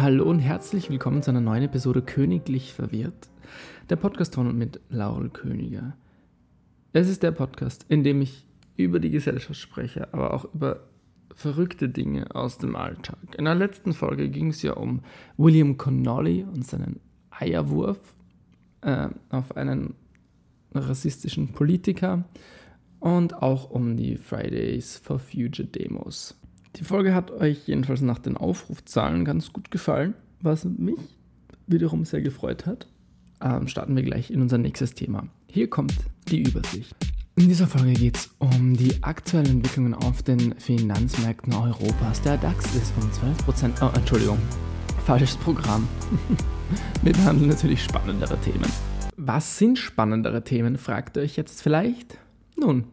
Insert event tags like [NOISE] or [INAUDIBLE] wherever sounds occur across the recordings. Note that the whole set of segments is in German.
Hallo und herzlich willkommen zu einer neuen Episode Königlich Verwirrt, der Podcast von und mit Laurel Königer. Es ist der Podcast, in dem ich über die Gesellschaft spreche, aber auch über verrückte Dinge aus dem Alltag. In der letzten Folge ging es ja um William Connolly und seinen Eierwurf äh, auf einen rassistischen Politiker und auch um die Fridays for Future Demos. Die Folge hat euch jedenfalls nach den Aufrufzahlen ganz gut gefallen, was mich wiederum sehr gefreut hat. Ähm, starten wir gleich in unser nächstes Thema. Hier kommt die Übersicht. In dieser Folge geht es um die aktuellen Entwicklungen auf den Finanzmärkten Europas. Der DAX ist um 12%, oh, Entschuldigung, falsches Programm. [LAUGHS] wir behandeln natürlich spannendere Themen. Was sind spannendere Themen, fragt ihr euch jetzt vielleicht? Nun,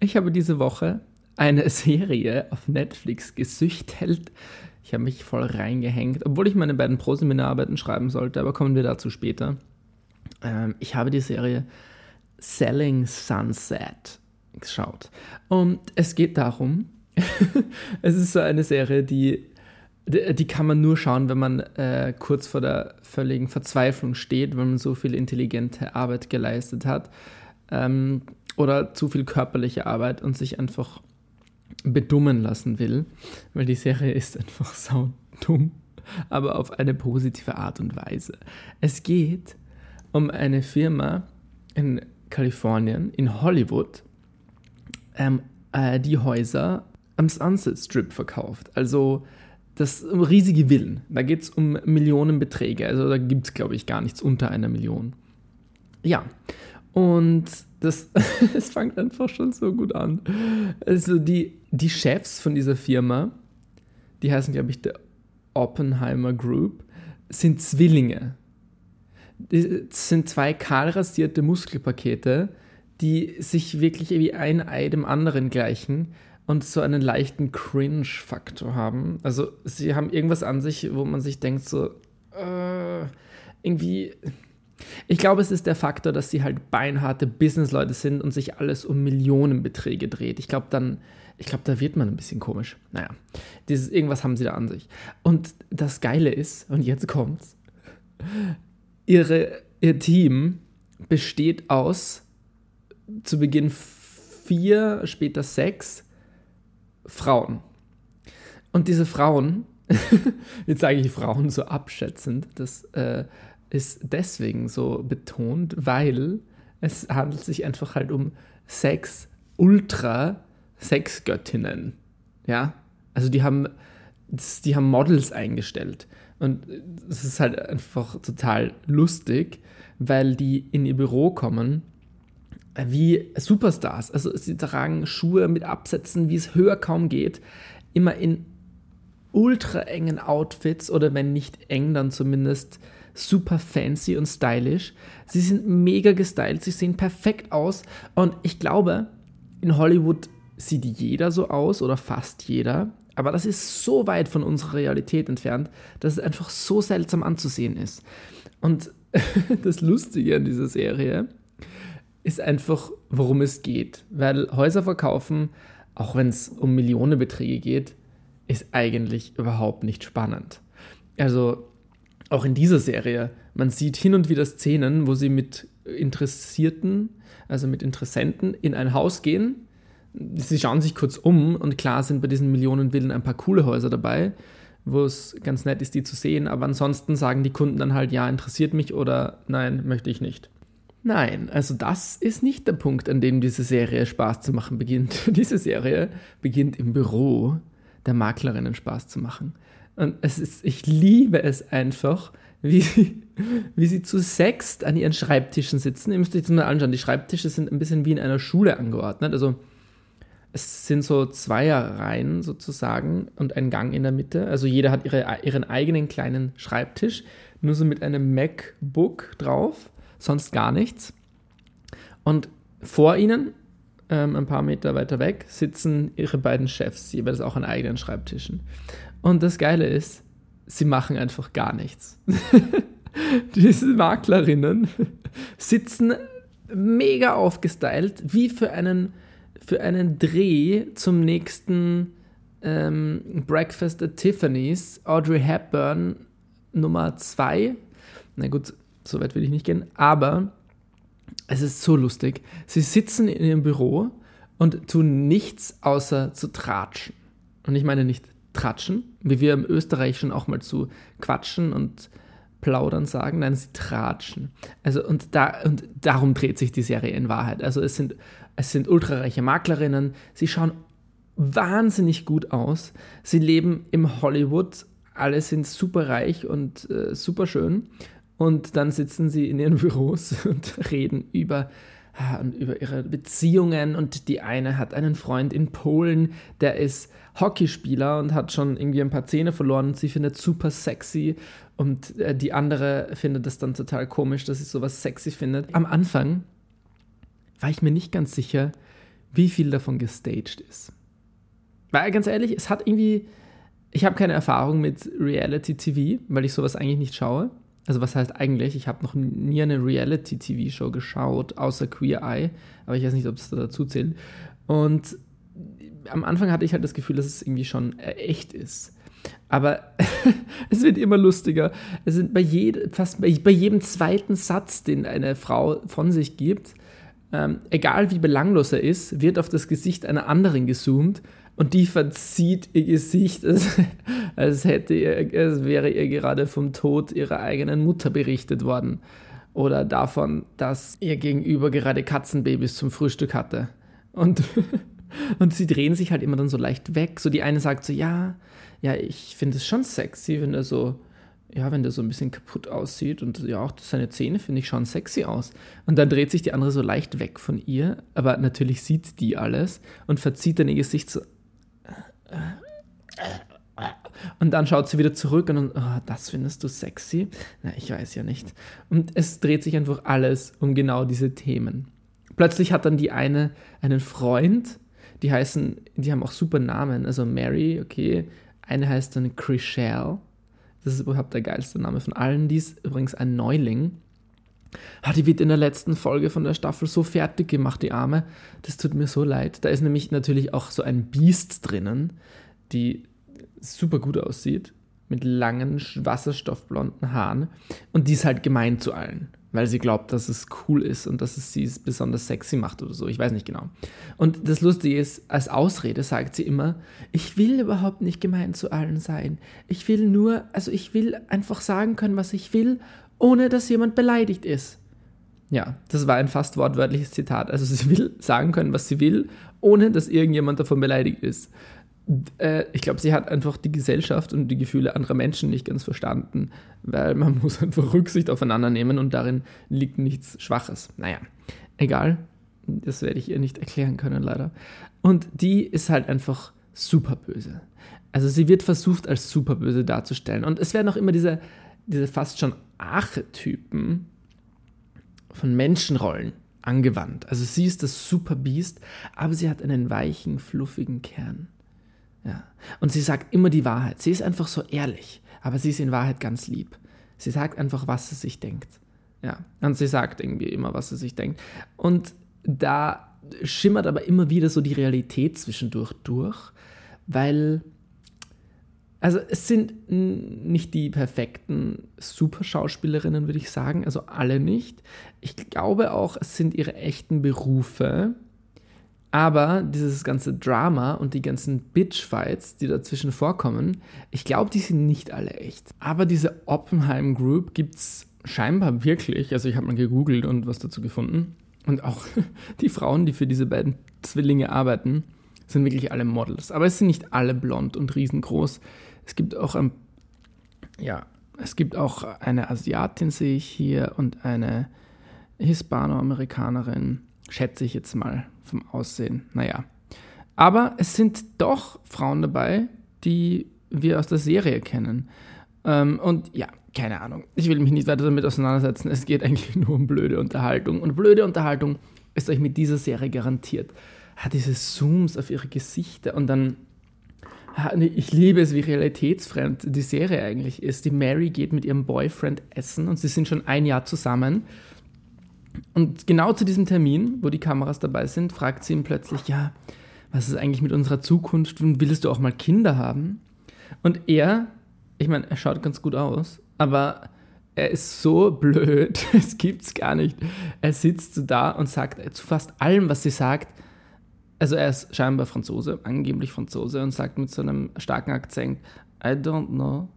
ich habe diese Woche eine Serie auf Netflix gesüchtelt. Ich habe mich voll reingehängt, obwohl ich meine beiden Proseminararbeiten schreiben sollte, aber kommen wir dazu später. Ähm, ich habe die Serie Selling Sunset geschaut. Und es geht darum, [LAUGHS] es ist so eine Serie, die, die kann man nur schauen, wenn man äh, kurz vor der völligen Verzweiflung steht, wenn man so viel intelligente Arbeit geleistet hat ähm, oder zu viel körperliche Arbeit und sich einfach bedummen lassen will, weil die Serie [LAUGHS] ist einfach sau dumm, aber auf eine positive Art und Weise. Es geht um eine Firma in Kalifornien, in Hollywood, ähm, äh, die Häuser am Sunset Strip verkauft. Also das riesige Villen. Da geht es um Millionenbeträge. Also da gibt es, glaube ich, gar nichts unter einer Million. Ja, und das, [LAUGHS] es fängt einfach schon so gut an. Also die, die Chefs von dieser Firma, die heißen, glaube ich, der Oppenheimer Group, sind Zwillinge. Das sind zwei kahlrasierte Muskelpakete, die sich wirklich wie ein Ei dem anderen gleichen und so einen leichten Cringe-Faktor haben. Also sie haben irgendwas an sich, wo man sich denkt, so äh, irgendwie ich glaube, es ist der Faktor, dass sie halt beinharte Businessleute sind und sich alles um Millionenbeträge dreht. Ich glaube, dann, ich glaube, da wird man ein bisschen komisch. Naja, dieses, irgendwas haben sie da an sich. Und das Geile ist, und jetzt kommt's, ihre, ihr Team besteht aus zu Beginn vier, später sechs Frauen. Und diese Frauen, [LAUGHS] jetzt sage ich Frauen so abschätzend, das äh, ist deswegen so betont, weil es handelt sich einfach halt um sechs Ultra-Sexgöttinnen. Ja, also die haben, die haben Models eingestellt. Und es ist halt einfach total lustig, weil die in ihr Büro kommen wie Superstars. Also sie tragen Schuhe mit Absätzen, wie es höher kaum geht, immer in ultra engen Outfits oder wenn nicht eng, dann zumindest super fancy und stylisch. Sie sind mega gestylt, sie sehen perfekt aus und ich glaube, in Hollywood sieht jeder so aus oder fast jeder, aber das ist so weit von unserer Realität entfernt, dass es einfach so seltsam anzusehen ist. Und [LAUGHS] das Lustige an dieser Serie ist einfach, worum es geht, weil Häuser verkaufen, auch wenn es um Millionenbeträge geht, ist eigentlich überhaupt nicht spannend. Also auch in dieser Serie, man sieht hin und wieder Szenen, wo sie mit Interessierten, also mit Interessenten in ein Haus gehen. Sie schauen sich kurz um und klar sind bei diesen Millionenvillen ein paar coole Häuser dabei, wo es ganz nett ist, die zu sehen, aber ansonsten sagen die Kunden dann halt, ja, interessiert mich oder nein, möchte ich nicht. Nein, also das ist nicht der Punkt, an dem diese Serie Spaß zu machen beginnt. [LAUGHS] Diese Serie beginnt im Büro der Maklerinnen Spaß zu machen. Und es ist, ich liebe es einfach, wie sie, wie sie zu sechst an ihren Schreibtischen sitzen. Ihr müsst euch das mal anschauen. Die Schreibtische sind ein bisschen wie in einer Schule angeordnet. Also es sind so Zweierreihen sozusagen und ein Gang in der Mitte. Also jeder hat ihre, ihren eigenen kleinen Schreibtisch, nur so mit einem MacBook drauf, sonst gar nichts. Und vor ihnen, ähm, ein paar Meter weiter weg, sitzen ihre beiden Chefs, jeweils auch an eigenen Schreibtischen. Und das Geile ist, sie machen einfach gar nichts. [LAUGHS] Diese Maklerinnen [LAUGHS] sitzen mega aufgestylt, wie für einen, für einen Dreh zum nächsten ähm, Breakfast at Tiffany's. Audrey Hepburn Nummer zwei. Na gut, so weit will ich nicht gehen, aber es ist so lustig. Sie sitzen in ihrem Büro und tun nichts außer zu tratschen. Und ich meine nicht tratschen, wie wir im Österreichischen auch mal zu quatschen und plaudern sagen, nein, sie tratschen. Also und da und darum dreht sich die Serie in Wahrheit. Also es sind es sind ultrareiche Maklerinnen, sie schauen wahnsinnig gut aus. Sie leben im Hollywood, alle sind super reich und äh, super schön und dann sitzen sie in ihren [LAUGHS] Büros und reden über und über ihre Beziehungen und die eine hat einen Freund in Polen, der ist Hockeyspieler und hat schon irgendwie ein paar Zähne verloren und sie findet super sexy und äh, die andere findet es dann total komisch, dass sie sowas sexy findet. Am Anfang war ich mir nicht ganz sicher, wie viel davon gestaged ist. Weil ganz ehrlich, es hat irgendwie, ich habe keine Erfahrung mit Reality TV, weil ich sowas eigentlich nicht schaue. Also was heißt eigentlich, ich habe noch nie eine Reality-TV-Show geschaut, außer Queer Eye, aber ich weiß nicht, ob es da dazu zählt. Und am Anfang hatte ich halt das Gefühl, dass es irgendwie schon echt ist. Aber [LAUGHS] es wird immer lustiger. Es sind bei jed, fast bei, bei, jedem zweiten Satz, den eine Frau von sich gibt, ähm, egal wie belanglos er ist, wird auf das Gesicht einer anderen gezoomt und die verzieht ihr Gesicht, als, als, hätte ihr, als wäre ihr gerade vom Tod ihrer eigenen Mutter berichtet worden. Oder davon, dass ihr Gegenüber gerade Katzenbabys zum Frühstück hatte. Und, [LAUGHS] und sie drehen sich halt immer dann so leicht weg. So die eine sagt so, ja, ja, ich finde es schon sexy, wenn er so, ja, wenn der so ein bisschen kaputt aussieht und ja, auch seine Zähne finde ich schon sexy aus. Und dann dreht sich die andere so leicht weg von ihr, aber natürlich sieht die alles und verzieht dann ihr Gesicht so, und dann schaut sie wieder zurück und oh, das findest du sexy? Na, ich weiß ja nicht. Und es dreht sich einfach alles um genau diese Themen. Plötzlich hat dann die eine einen Freund, die heißen, die haben auch super Namen. Also Mary, okay. Eine heißt dann Chriselle. Das ist überhaupt der geilste Name von allen. Die ist übrigens ein Neuling. Ah, die wird in der letzten Folge von der Staffel so fertig gemacht, die Arme. Das tut mir so leid. Da ist nämlich natürlich auch so ein Biest drinnen, die super gut aussieht, mit langen, wasserstoffblonden Haaren. Und die ist halt gemein zu allen, weil sie glaubt, dass es cool ist und dass es sie besonders sexy macht oder so. Ich weiß nicht genau. Und das Lustige ist, als Ausrede sagt sie immer, ich will überhaupt nicht gemein zu allen sein. Ich will nur, also ich will einfach sagen können, was ich will ohne dass jemand beleidigt ist. Ja, das war ein fast wortwörtliches Zitat. Also sie will sagen können, was sie will, ohne dass irgendjemand davon beleidigt ist. Äh, ich glaube, sie hat einfach die Gesellschaft und die Gefühle anderer Menschen nicht ganz verstanden, weil man [LAUGHS] muss einfach Rücksicht aufeinander nehmen und darin liegt nichts Schwaches. Naja, egal, das werde ich ihr nicht erklären können, leider. Und die ist halt einfach super böse. Also sie wird versucht, als super böse darzustellen. Und es werden auch immer diese diese fast schon Archetypen von Menschenrollen angewandt. Also sie ist das Super Beast, aber sie hat einen weichen, fluffigen Kern. Ja. Und sie sagt immer die Wahrheit. Sie ist einfach so ehrlich, aber sie ist in Wahrheit ganz lieb. Sie sagt einfach, was sie sich denkt. Ja. Und sie sagt irgendwie immer, was sie sich denkt. Und da schimmert aber immer wieder so die Realität zwischendurch durch, weil also es sind nicht die perfekten Superschauspielerinnen, würde ich sagen, also alle nicht. Ich glaube auch, es sind ihre echten Berufe. Aber dieses ganze Drama und die ganzen Bitchfights, die dazwischen vorkommen, ich glaube, die sind nicht alle echt. Aber diese Oppenheim Group gibt es scheinbar wirklich. Also ich habe mal gegoogelt und was dazu gefunden. Und auch [LAUGHS] die Frauen, die für diese beiden Zwillinge arbeiten, sind wirklich alle Models. Aber es sind nicht alle blond und riesengroß. Es gibt auch ein, ja, es gibt auch eine Asiatin, sehe ich hier, und eine Hispanoamerikanerin, schätze ich jetzt mal vom Aussehen. Naja. Aber es sind doch Frauen dabei, die wir aus der Serie kennen. Ähm, und ja, keine Ahnung. Ich will mich nicht weiter damit auseinandersetzen. Es geht eigentlich [LAUGHS] nur um blöde Unterhaltung. Und blöde Unterhaltung ist euch mit dieser Serie garantiert. Diese Zooms auf ihre Gesichter und dann ich liebe es, wie realitätsfremd die Serie eigentlich ist. Die Mary geht mit ihrem Boyfriend essen und sie sind schon ein Jahr zusammen. Und genau zu diesem Termin, wo die Kameras dabei sind, fragt sie ihn plötzlich, ja, was ist eigentlich mit unserer Zukunft und willst du auch mal Kinder haben? Und er, ich meine, er schaut ganz gut aus, aber er ist so blöd, [LAUGHS] es gibt's gar nicht. Er sitzt da und sagt zu fast allem, was sie sagt, also er ist scheinbar Franzose, angeblich Franzose und sagt mit so einem starken Akzent, I don't know,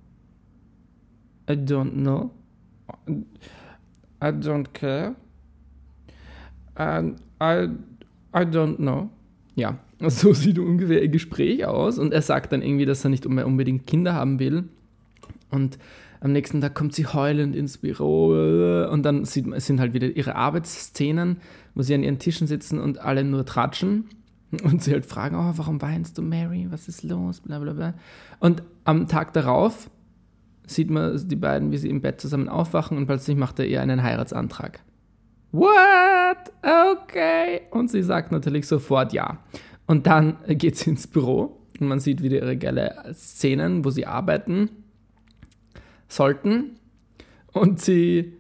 I don't know, I don't care, and I, I don't know. Ja, [LAUGHS] so sieht ungefähr ihr Gespräch aus. Und er sagt dann irgendwie, dass er nicht mehr unbedingt Kinder haben will. Und am nächsten Tag kommt sie heulend ins Büro. Und dann sieht sind halt wieder ihre Arbeitsszenen, wo sie an ihren Tischen sitzen und alle nur tratschen und sie halt fragen, oh, warum weinst du, Mary? Was ist los? Blablabla. Und am Tag darauf sieht man die beiden, wie sie im Bett zusammen aufwachen und plötzlich macht er ihr einen Heiratsantrag. What? Okay. Und sie sagt natürlich sofort ja. Und dann geht sie ins Büro und man sieht wieder ihre geile Szenen, wo sie arbeiten sollten. Und sie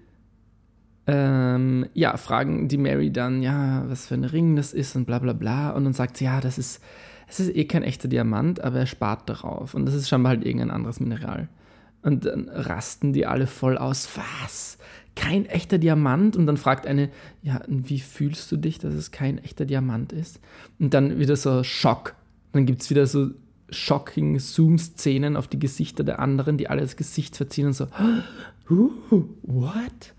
ähm, ja, fragen die Mary dann, ja, was für ein Ring das ist und bla bla bla. Und dann sagt sie, ja, das ist, es ist eh kein echter Diamant, aber er spart darauf. Und das ist scheinbar halt irgendein anderes Mineral. Und dann rasten die alle voll aus. Was? Kein echter Diamant? Und dann fragt eine, ja, wie fühlst du dich, dass es kein echter Diamant ist? Und dann wieder so Schock. Dann gibt es wieder so shocking Zoom-Szenen auf die Gesichter der anderen, die alle das Gesicht verziehen und so, [GASPS] uh, what?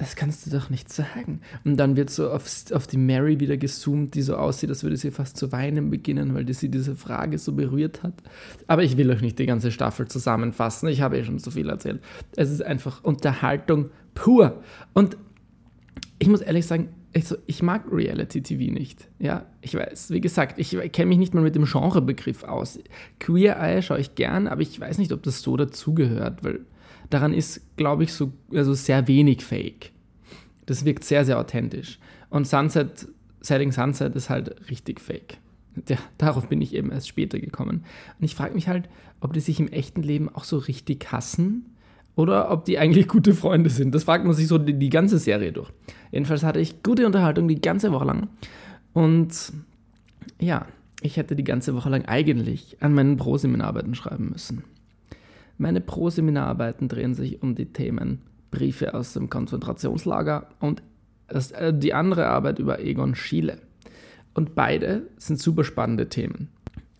Das kannst du doch nicht sagen. Und dann wird so auf, auf die Mary wieder gezoomt, die so aussieht, als würde sie fast zu weinen beginnen, weil die sie diese Frage so berührt hat. Aber ich will euch nicht die ganze Staffel zusammenfassen. Ich habe eh schon so viel erzählt. Es ist einfach Unterhaltung pur. Und ich muss ehrlich sagen, ich, so, ich mag Reality TV nicht. Ja, ich weiß, wie gesagt, ich kenne mich nicht mal mit dem Genrebegriff aus. Queer Eye schaue ich gern, aber ich weiß nicht, ob das so dazugehört, weil daran ist, glaube ich, so also sehr wenig Fake. Das wirkt sehr, sehr authentisch. Und Sunset, Setting Sunset ist halt richtig fake. Ja, darauf bin ich eben erst später gekommen. Und ich frage mich halt, ob die sich im echten Leben auch so richtig hassen oder ob die eigentlich [LAUGHS] gute Freunde sind. Das fragt man sich so die, die ganze Serie durch. Jedenfalls hatte ich gute Unterhaltung die ganze Woche lang. Und ja, ich hätte die ganze Woche lang eigentlich an meinen Pro-Seminararbeiten schreiben müssen. Meine Pro-Seminararbeiten drehen sich um die Themen Briefe aus dem Konzentrationslager und äh, die andere Arbeit über Egon Schiele. Und beide sind super spannende Themen.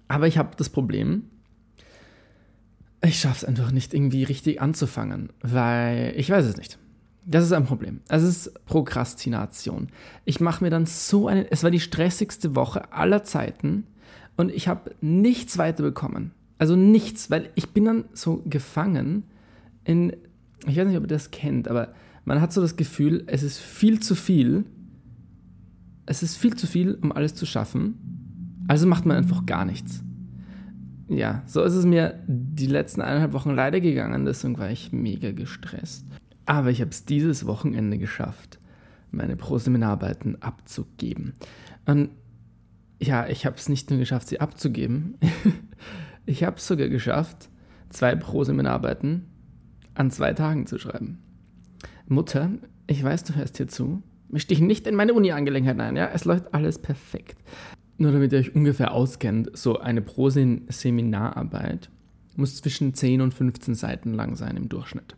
Aber ich habe das Problem, ich schaffe es einfach nicht irgendwie richtig anzufangen, weil ich weiß es nicht. Das ist ein Problem. Es ist Prokrastination. Ich mache mir dann so eine. Es war die stressigste Woche aller Zeiten und ich habe nichts weiterbekommen. Also nichts, weil ich bin dann so gefangen in, ich weiß nicht, ob ihr das kennt, aber man hat so das Gefühl, es ist viel zu viel. Es ist viel zu viel, um alles zu schaffen. Also macht man einfach gar nichts. Ja, so ist es mir die letzten eineinhalb Wochen leider gegangen, deswegen war ich mega gestresst. Aber ich habe es dieses Wochenende geschafft, meine Pro-Seminararbeiten abzugeben. Und ja, ich habe es nicht nur geschafft, sie abzugeben, [LAUGHS] Ich habe es sogar geschafft, zwei Pro-Seminararbeiten an zwei Tagen zu schreiben. Mutter, ich weiß, du hörst hier zu. Misch dich nicht in meine Uni-Angelegenheiten ein, ja? Es läuft alles perfekt. Nur damit ihr euch ungefähr auskennt, so eine Pro-Seminararbeit muss zwischen 10 und 15 Seiten lang sein im Durchschnitt.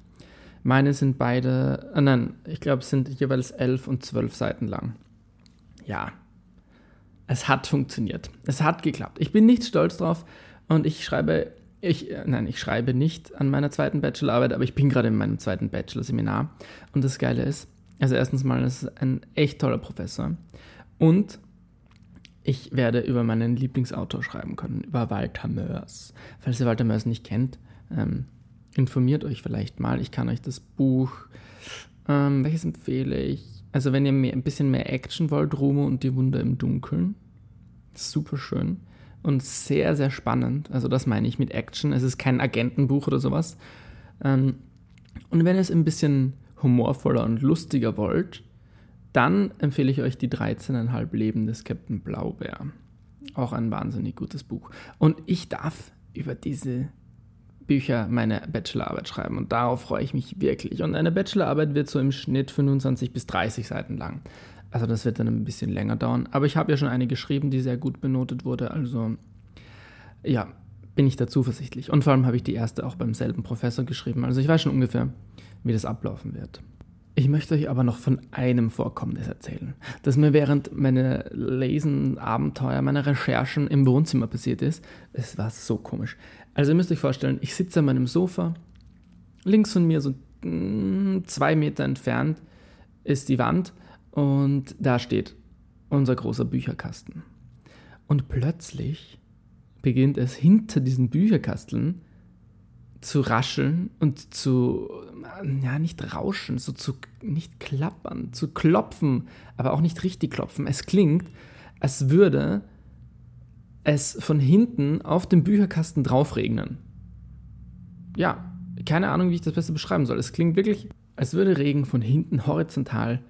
Meine sind beide, äh nein, ich glaube, es sind jeweils 11 und 12 Seiten lang. Ja, es hat funktioniert. Es hat geklappt. Ich bin nicht stolz drauf, und ich schreibe, ich, äh, nein, ich schreibe nicht an meiner zweiten Bachelorarbeit, aber ich bin gerade in meinem zweiten Bachelor-Seminar. Und das Geile ist, also erstens mal, das ist ein echt toller Professor. Und ich werde über meinen Lieblingsautor schreiben können, über Walter Mörs. Falls ihr Walter Mörs nicht kennt, ähm, informiert euch vielleicht mal. Ich kann euch das Buch, ähm, welches empfehle ich? Also wenn ihr mehr, ein bisschen mehr Action wollt, Rumo und die Wunder im Dunkeln. Super schön und sehr, sehr spannend. Also das meine ich mit Action. Es ist kein Agentenbuch oder sowas. Ähm, und wenn ihr es ein bisschen humorvoller und lustiger wollt, dann empfehle ich euch die 13,5 Leben des Captain Blaubeer. Auch ein wahnsinnig gutes Buch. Und ich darf über diese Bücher meine Bachelorarbeit schreiben und darauf freue ich mich wirklich. Und eine Bachelorarbeit wird so im Schnitt 25 bis 30 Seiten lang. Also das wird dann ein bisschen länger dauern. Aber ich habe ja schon eine geschrieben, die sehr gut benotet wurde. Also ja, bin ich da zuversichtlich. Und vor allem habe ich die erste auch beim selben Professor geschrieben. Also ich weiß schon ungefähr, wie das ablaufen wird. Ich möchte euch aber noch von einem Vorkommnis erzählen, das mir während meiner Lesen-Abenteuer, meiner Recherchen im Wohnzimmer passiert ist. Es war so komisch. Also ihr müsst euch vorstellen, ich sitze an meinem Sofa, links von mir, so mm, zwei Meter entfernt, ist die Wand und da steht unser großer Bücherkasten. Und plötzlich beginnt es hinter diesen Bücherkasteln zu rascheln und zu, ja, nicht rauschen, so zu, nicht klappern, zu klopfen, aber auch nicht richtig klopfen. Es klingt, als würde es von hinten auf dem Bücherkasten draufregnen. Ja, keine Ahnung, wie ich das besser beschreiben soll. Es klingt wirklich, als würde Regen von hinten horizontal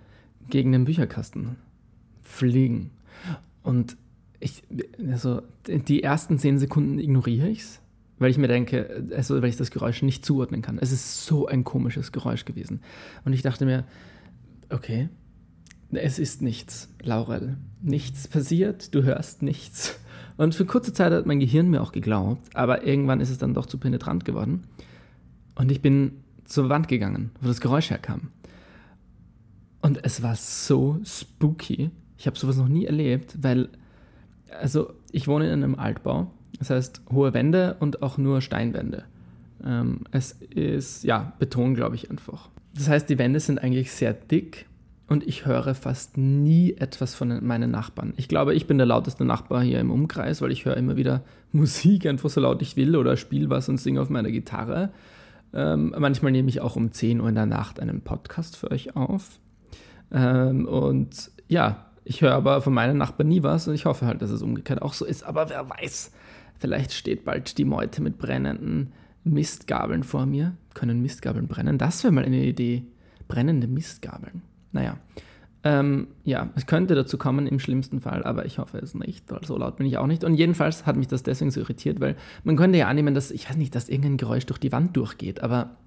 gegen den Bücherkasten fliegen. Und ich, also die ersten zehn Sekunden ignoriere ich es weil ich mir denke, also weil ich das Geräusch nicht zuordnen kann. Es ist so ein komisches Geräusch gewesen. Und ich dachte mir, okay, es ist nichts, Laurel. Nichts passiert, du hörst nichts. Und für kurze Zeit hat mein Gehirn mir auch geglaubt, aber irgendwann ist es dann doch zu penetrant geworden. Und ich bin zur Wand gegangen, wo das Geräusch herkam. Und es war so spooky. Ich habe sowas noch nie erlebt, weil, also ich wohne in einem Altbau das heißt hohe Wände und auch nur Steinwände. Ähm, es ist, ja, Beton, glaube ich, einfach. Das heißt, die Wände sind eigentlich sehr dick und ich höre fast nie etwas von meinen Nachbarn. Ich glaube, ich bin der lauteste Nachbar hier im Umkreis, weil ich höre immer wieder Musik einfach so laut ich will oder spiele was und singe auf meiner Gitarre. Ähm, manchmal nehme ich auch um 10 Uhr in der Nacht einen Podcast für euch auf. Ähm, und ja, ich höre aber von meinen Nachbarn nie was und ich hoffe halt, dass es umgekehrt auch so ist. Aber wer weiß, Vielleicht steht bald die Meute mit brennenden Mistgabeln vor mir. Können Mistgabeln brennen? Das wäre mal eine Idee. Brennende Mistgabeln. Naja. Ähm, ja, es könnte dazu kommen im schlimmsten Fall, aber ich hoffe es nicht, weil so laut bin ich auch nicht. Und jedenfalls hat mich das deswegen so irritiert, weil man könnte ja annehmen, dass, ich weiß nicht, dass irgendein Geräusch durch die Wand durchgeht, aber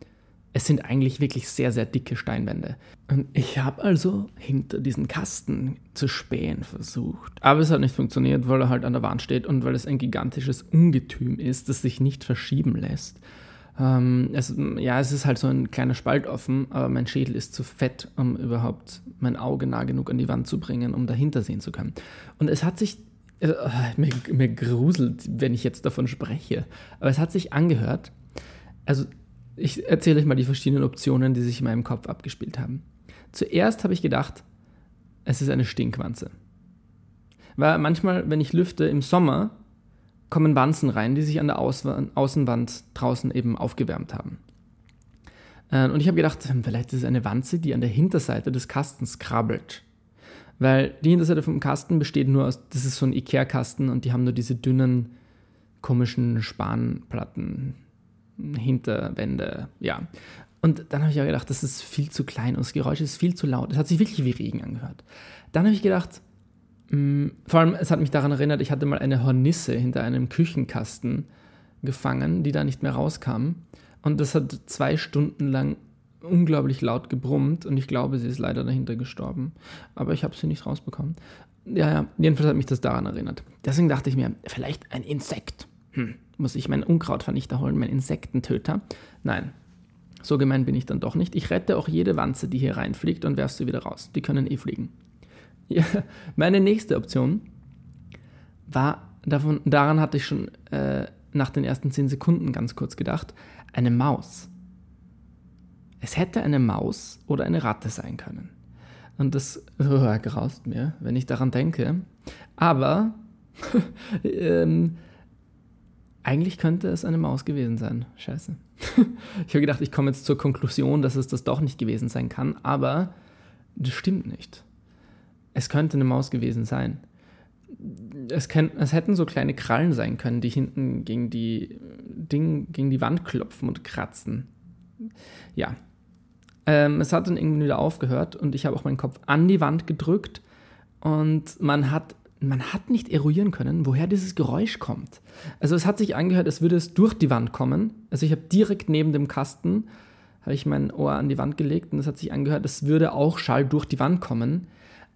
es sind eigentlich wirklich sehr, sehr dicke Steinwände. Und ich habe also hinter diesen Kasten zu spähen versucht. Aber es hat nicht funktioniert, weil er halt an der Wand steht und weil es ein gigantisches Ungetüm ist, das sich nicht verschieben lässt. Ähm, es, ja, es ist halt so ein kleiner Spalt offen, aber mein Schädel ist zu fett, um überhaupt mein Auge nah genug an die Wand zu bringen, um dahinter sehen zu können. Und es hat sich, äh, mir, mir gruselt, wenn ich jetzt davon spreche, aber es hat sich angehört, also ich erzähle euch mal die verschiedenen Optionen, die sich in meinem Kopf abgespielt haben. Zuerst habe ich gedacht, es ist eine Stinkwanze. Weil manchmal, wenn ich lüfte im Sommer, kommen Wanzen rein, die sich an der Außenwand draußen eben aufgewärmt haben. Äh, und ich habe gedacht, hm, vielleicht ist es eine Wanze, die an der Hinterseite des Kastens krabbelt. Weil die Hinterseite vom Kasten besteht nur aus, das ist so ein Ikea-Kasten und die haben nur diese dünnen, komischen Spanplatten, Hinterwände, ja. Und dann habe ich auch gedacht, das ist viel zu klein und das Geräusch ist viel zu laut. Es hat sich wirklich wie Regen angehört. Dann habe ich gedacht, mh, mm, vor allem, es hat mich daran erinnert, ich hatte mal eine Hornisse hinter einem Küchenkasten gefangen, die da nicht mehr rauskam. Und das hat zwei Stunden lang unglaublich laut gebrummt und ich glaube, sie ist leider dahinter gestorben. Aber ich habe sie nicht rausbekommen. Ja, ja, jedenfalls hat mich das daran erinnert. Deswegen dachte ich mir, vielleicht ein Insekt. Hm, muss ich meinen Unkrautvernichter holen, meinen Insektentöter? Nein, so gemein bin ich dann doch nicht. Ich rette auch jede Wanze, die hier reinfliegt und werfe sie wieder raus. Die können eh fliegen. Ja, [LAUGHS] meine nächste Option war, davon, daran hatte ich schon äh, nach den ersten zehn Sekunden ganz kurz gedacht, eine Maus. Es hätte eine Maus oder eine Ratte sein können. Und das oh, [LAUGHS] graust mir, wenn ich daran denke. Aber [LAUGHS] ähm, eigentlich könnte es eine Maus gewesen sein. Scheiße. [LAUGHS] ich habe gedacht, ich komme jetzt zur Konklusion, dass es das doch nicht gewesen sein kann, aber das stimmt nicht. Es könnte eine Maus gewesen sein. Es, kann, es hätten so kleine Krallen sein können, die hinten gegen die, Ding, gegen die Wand klopfen und kratzen. Ja. Ähm, es hat dann irgendwie wieder aufgehört und ich habe auch meinen Kopf an die Wand gedrückt und man hat man hat nicht eruieren können, woher dieses Geräusch kommt. Also es hat sich angehört, als würde es durch die Wand kommen. Also ich habe direkt neben dem Kasten, habe ich mein Ohr an die Wand gelegt und es hat sich angehört, als würde auch Schall durch die Wand kommen.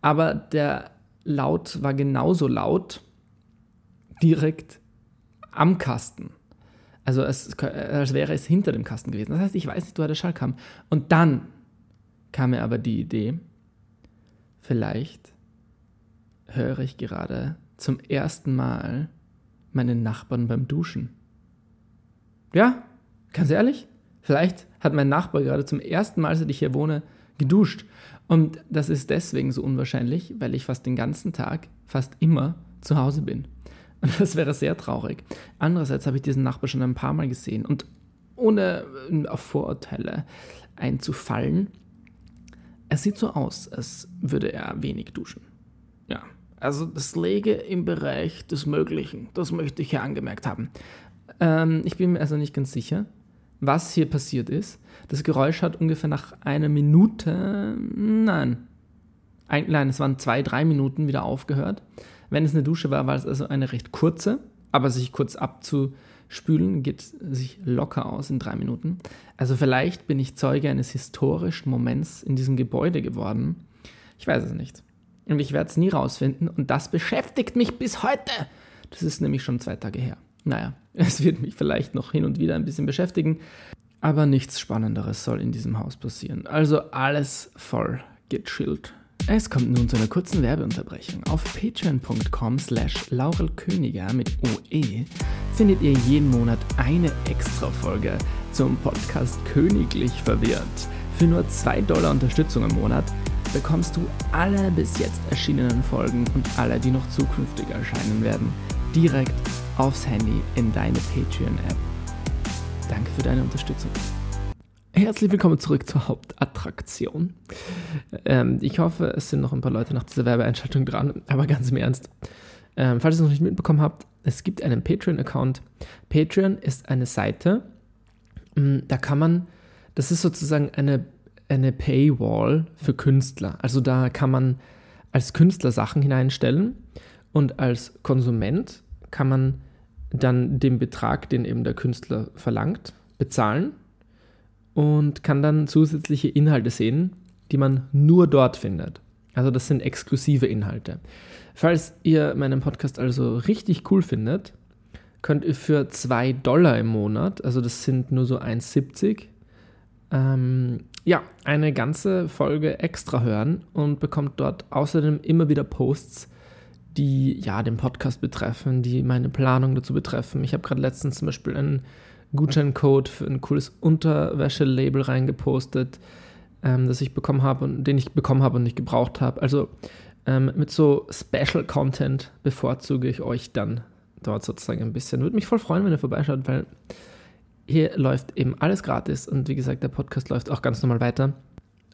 Aber der Laut war genauso laut direkt am Kasten. Also es, als wäre es hinter dem Kasten gewesen. Das heißt, ich weiß nicht, woher der Schall kam. Und dann kam mir aber die Idee, vielleicht höre ich gerade zum ersten Mal meinen Nachbarn beim Duschen. Ja, ganz ehrlich, vielleicht hat mein Nachbar gerade zum ersten Mal, seit ich hier wohne, geduscht. Und das ist deswegen so unwahrscheinlich, weil ich fast den ganzen Tag, fast immer zu Hause bin. Und das wäre sehr traurig. Andererseits habe ich diesen Nachbar schon ein paar Mal gesehen und ohne äh, auf Vorurteile einzufallen, es sieht so aus, als würde er wenig duschen. Ja, also das läge im Bereich des Möglichen. Das möchte ich hier angemerkt haben. Ähm, ich bin mir also nicht ganz sicher, was hier passiert ist. Das Geräusch hat ungefähr nach einer Minute, nein, ein, nein, es waren zwei, drei Minuten wieder aufgehört. Wenn es eine Dusche war, war es also eine recht kurze, aber sich kurz abzuspülen geht sich locker aus in drei Minuten. Also vielleicht bin ich Zeuge eines historischen Moments in diesem Gebäude geworden. Ich weiß es nicht. Und ich werde es nie rausfinden. Und das beschäftigt mich bis heute. Das ist nämlich schon zwei Tage her. Naja, [LAUGHS] es wird mich vielleicht noch hin und wieder ein bisschen beschäftigen. Aber nichts Spannenderes soll in diesem Haus passieren. Also alles voll gechillt. Es kommt nun zu einer kurzen Werbeunterbrechung. Auf patreon.com slash laurelköniger mit OE findet ihr jeden Monat eine Extra-Folge zum Podcast Königlich Verwirrt. Für nur 2 Dollar Unterstützung im Monat bekommst du alle bis jetzt erschienenen Folgen und alle, die noch zukünftig erscheinen werden, direkt aufs Handy in deine Patreon-App. Danke für deine Unterstützung. Herzlich willkommen zurück zur Hauptattraktion. Ähm, ich hoffe, es sind noch ein paar Leute nach dieser Werbeeinschaltung dran, aber ganz im Ernst. Ähm, falls ihr es noch nicht mitbekommen habt, es gibt einen Patreon-Account. Patreon ist eine Seite, mm, da kann man, das ist sozusagen eine eine Paywall für Künstler. Also da kann man als Künstler Sachen hineinstellen und als Konsument kann man dann den Betrag, den eben der Künstler verlangt, bezahlen und kann dann zusätzliche Inhalte sehen, die man nur dort findet. Also das sind exklusive Inhalte. Falls ihr meinen Podcast also richtig cool findet, könnt ihr für 2 Dollar im Monat, also das sind nur so 1,70, ähm, ja, eine ganze Folge extra hören und bekommt dort außerdem immer wieder Posts, die ja den Podcast betreffen, die meine Planung dazu betreffen. Ich habe gerade letztens zum Beispiel einen Gutscheincode für ein cooles Unterwäschelabel reingepostet, ähm, das ich bekommen habe und den ich bekommen habe und nicht gebraucht habe. Also ähm, mit so Special Content bevorzuge ich euch dann dort sozusagen ein bisschen. Würde mich voll freuen, wenn ihr vorbeischaut, weil hier läuft eben alles gratis und wie gesagt, der Podcast läuft auch ganz normal weiter.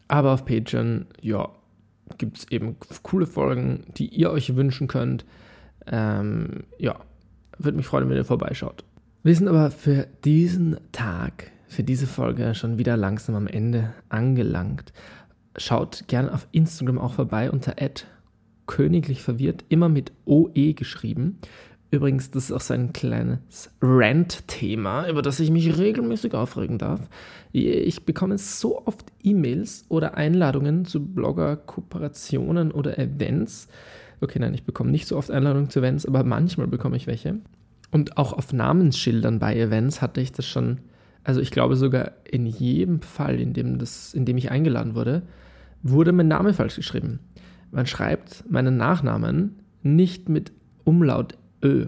Aber auf Patreon, ja, gibt es eben coole Folgen, die ihr euch wünschen könnt. Ähm, ja, würde mich freuen, wenn ihr vorbeischaut. Wir sind aber für diesen Tag, für diese Folge schon wieder langsam am Ende angelangt. Schaut gerne auf Instagram auch vorbei unter königlich verwirrt, immer mit OE geschrieben. Übrigens, das ist auch so ein kleines Rant-Thema, über das ich mich regelmäßig aufregen darf. Ich bekomme so oft E-Mails oder Einladungen zu Blogger-Kooperationen oder Events. Okay, nein, ich bekomme nicht so oft Einladungen zu Events, aber manchmal bekomme ich welche. Und auch auf Namensschildern bei Events hatte ich das schon, also ich glaube sogar in jedem Fall, in dem, das, in dem ich eingeladen wurde, wurde mein Name falsch geschrieben. Man schreibt meinen Nachnamen nicht mit Umlaut Ö.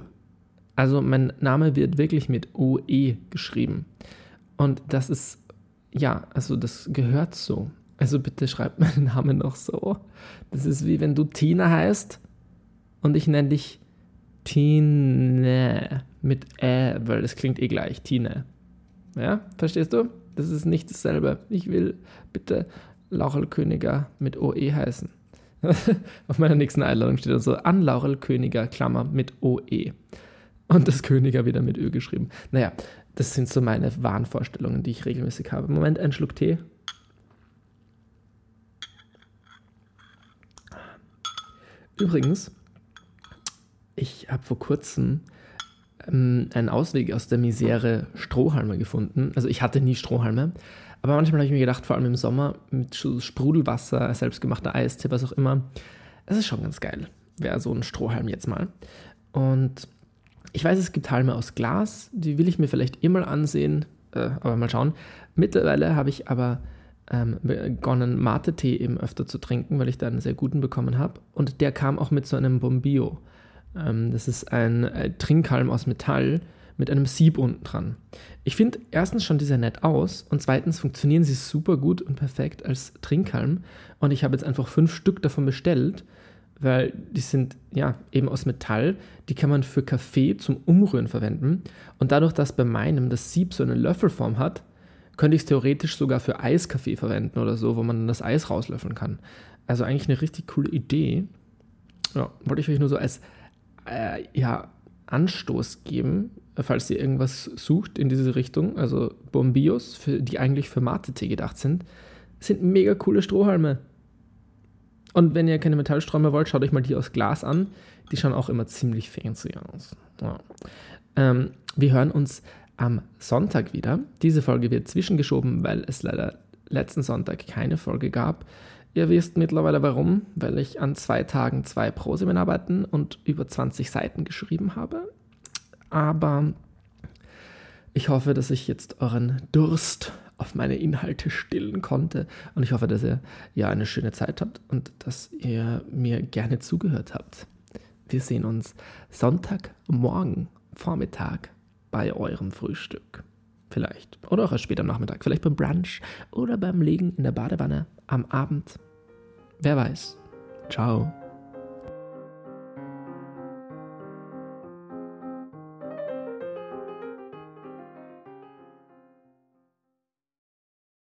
Also mein Name wird wirklich mit OE geschrieben. Und das ist, ja, also das gehört so. Also bitte schreibt [LAUGHS] meinen Namen noch so. Das ist wie wenn du Tina heißt und ich nenne dich Tine mit Ä, weil das klingt eh gleich, Tine. Ja, verstehst du? Das ist nicht dasselbe. Ich will bitte Laurel Königer mit OE heißen. [LAUGHS] Auf meiner nächsten Einladung steht also an Laurel Königer, Klammer mit OE. Und das Königer wieder mit Ö geschrieben. Naja, das sind so meine Wahnvorstellungen, die ich regelmäßig habe. Moment, ein Schluck Tee. Übrigens, ich habe vor kurzem ähm, einen Ausweg aus der Misere Strohhalme gefunden. Also ich hatte nie Strohhalme, aber manchmal habe ich mir gedacht, vor allem im Sommer mit Sprudelwasser, selbstgemachter Eistee, was auch immer, es ist schon ganz geil. Wäre so ein Strohhalm jetzt mal. Und Ich weiß, es gibt Halme aus Glas, die will ich mir vielleicht immer ansehen, äh, aber mal schauen. Mittlerweile habe ich aber ähm, begonnen, Mate-Tee eben öfter zu trinken, weil ich da einen sehr guten bekommen habe. Und der kam auch mit so einem Bombio. Ähm, das ist ein äh, Trinkhalm aus Metall mit einem Sieb unten dran. Ich finde erstens schon die sehr nett aus und zweitens funktionieren sie super gut und perfekt als Trinkhalm. Und ich habe jetzt einfach fünf Stück davon bestellt, weil die sind ja eben aus Metall. Die kann man für Kaffee zum Umrühren verwenden. Und dadurch, dass bei meinem das Sieb so eine Löffelform hat, könnte ich es theoretisch sogar für Eiskaffee verwenden oder so, wo man dann das Eis rauslöffeln kann. Also eigentlich eine richtig coole Idee. Ja, wollte ich euch nur so als äh, ja, Anstoß geben, falls ihr irgendwas sucht in diese Richtung. Also Bombios, für, die eigentlich für Mate-Tee gedacht sind, sind mega coole Strohhalme. Und wenn ihr keine Metallströme wollt, schaut euch mal die aus Glas an. Die schauen auch immer ziemlich fancy aus. Ja. Ähm, wir hören uns am Sonntag wieder. Diese Folge wird zwischengeschoben, weil es leider letzten Sonntag keine Folge gab. Ihr wisst mittlerweile warum, weil ich an zwei Tagen zwei Proseminarbeiten und über 20 Seiten geschrieben habe. Aber ich hoffe, dass ich jetzt euren Durst auf meine Inhalte stillen konnte. Und ich hoffe, dass ihr ja eine schöne Zeit habt und dass ihr mir gerne zugehört habt. Wir sehen uns Sonntagmorgen Vormittag bei eurem Frühstück. Vielleicht. Oder auch erst später am Nachmittag. Vielleicht beim Brunch oder beim Legen in der Badewanne am Abend. Wer weiß. Ciao.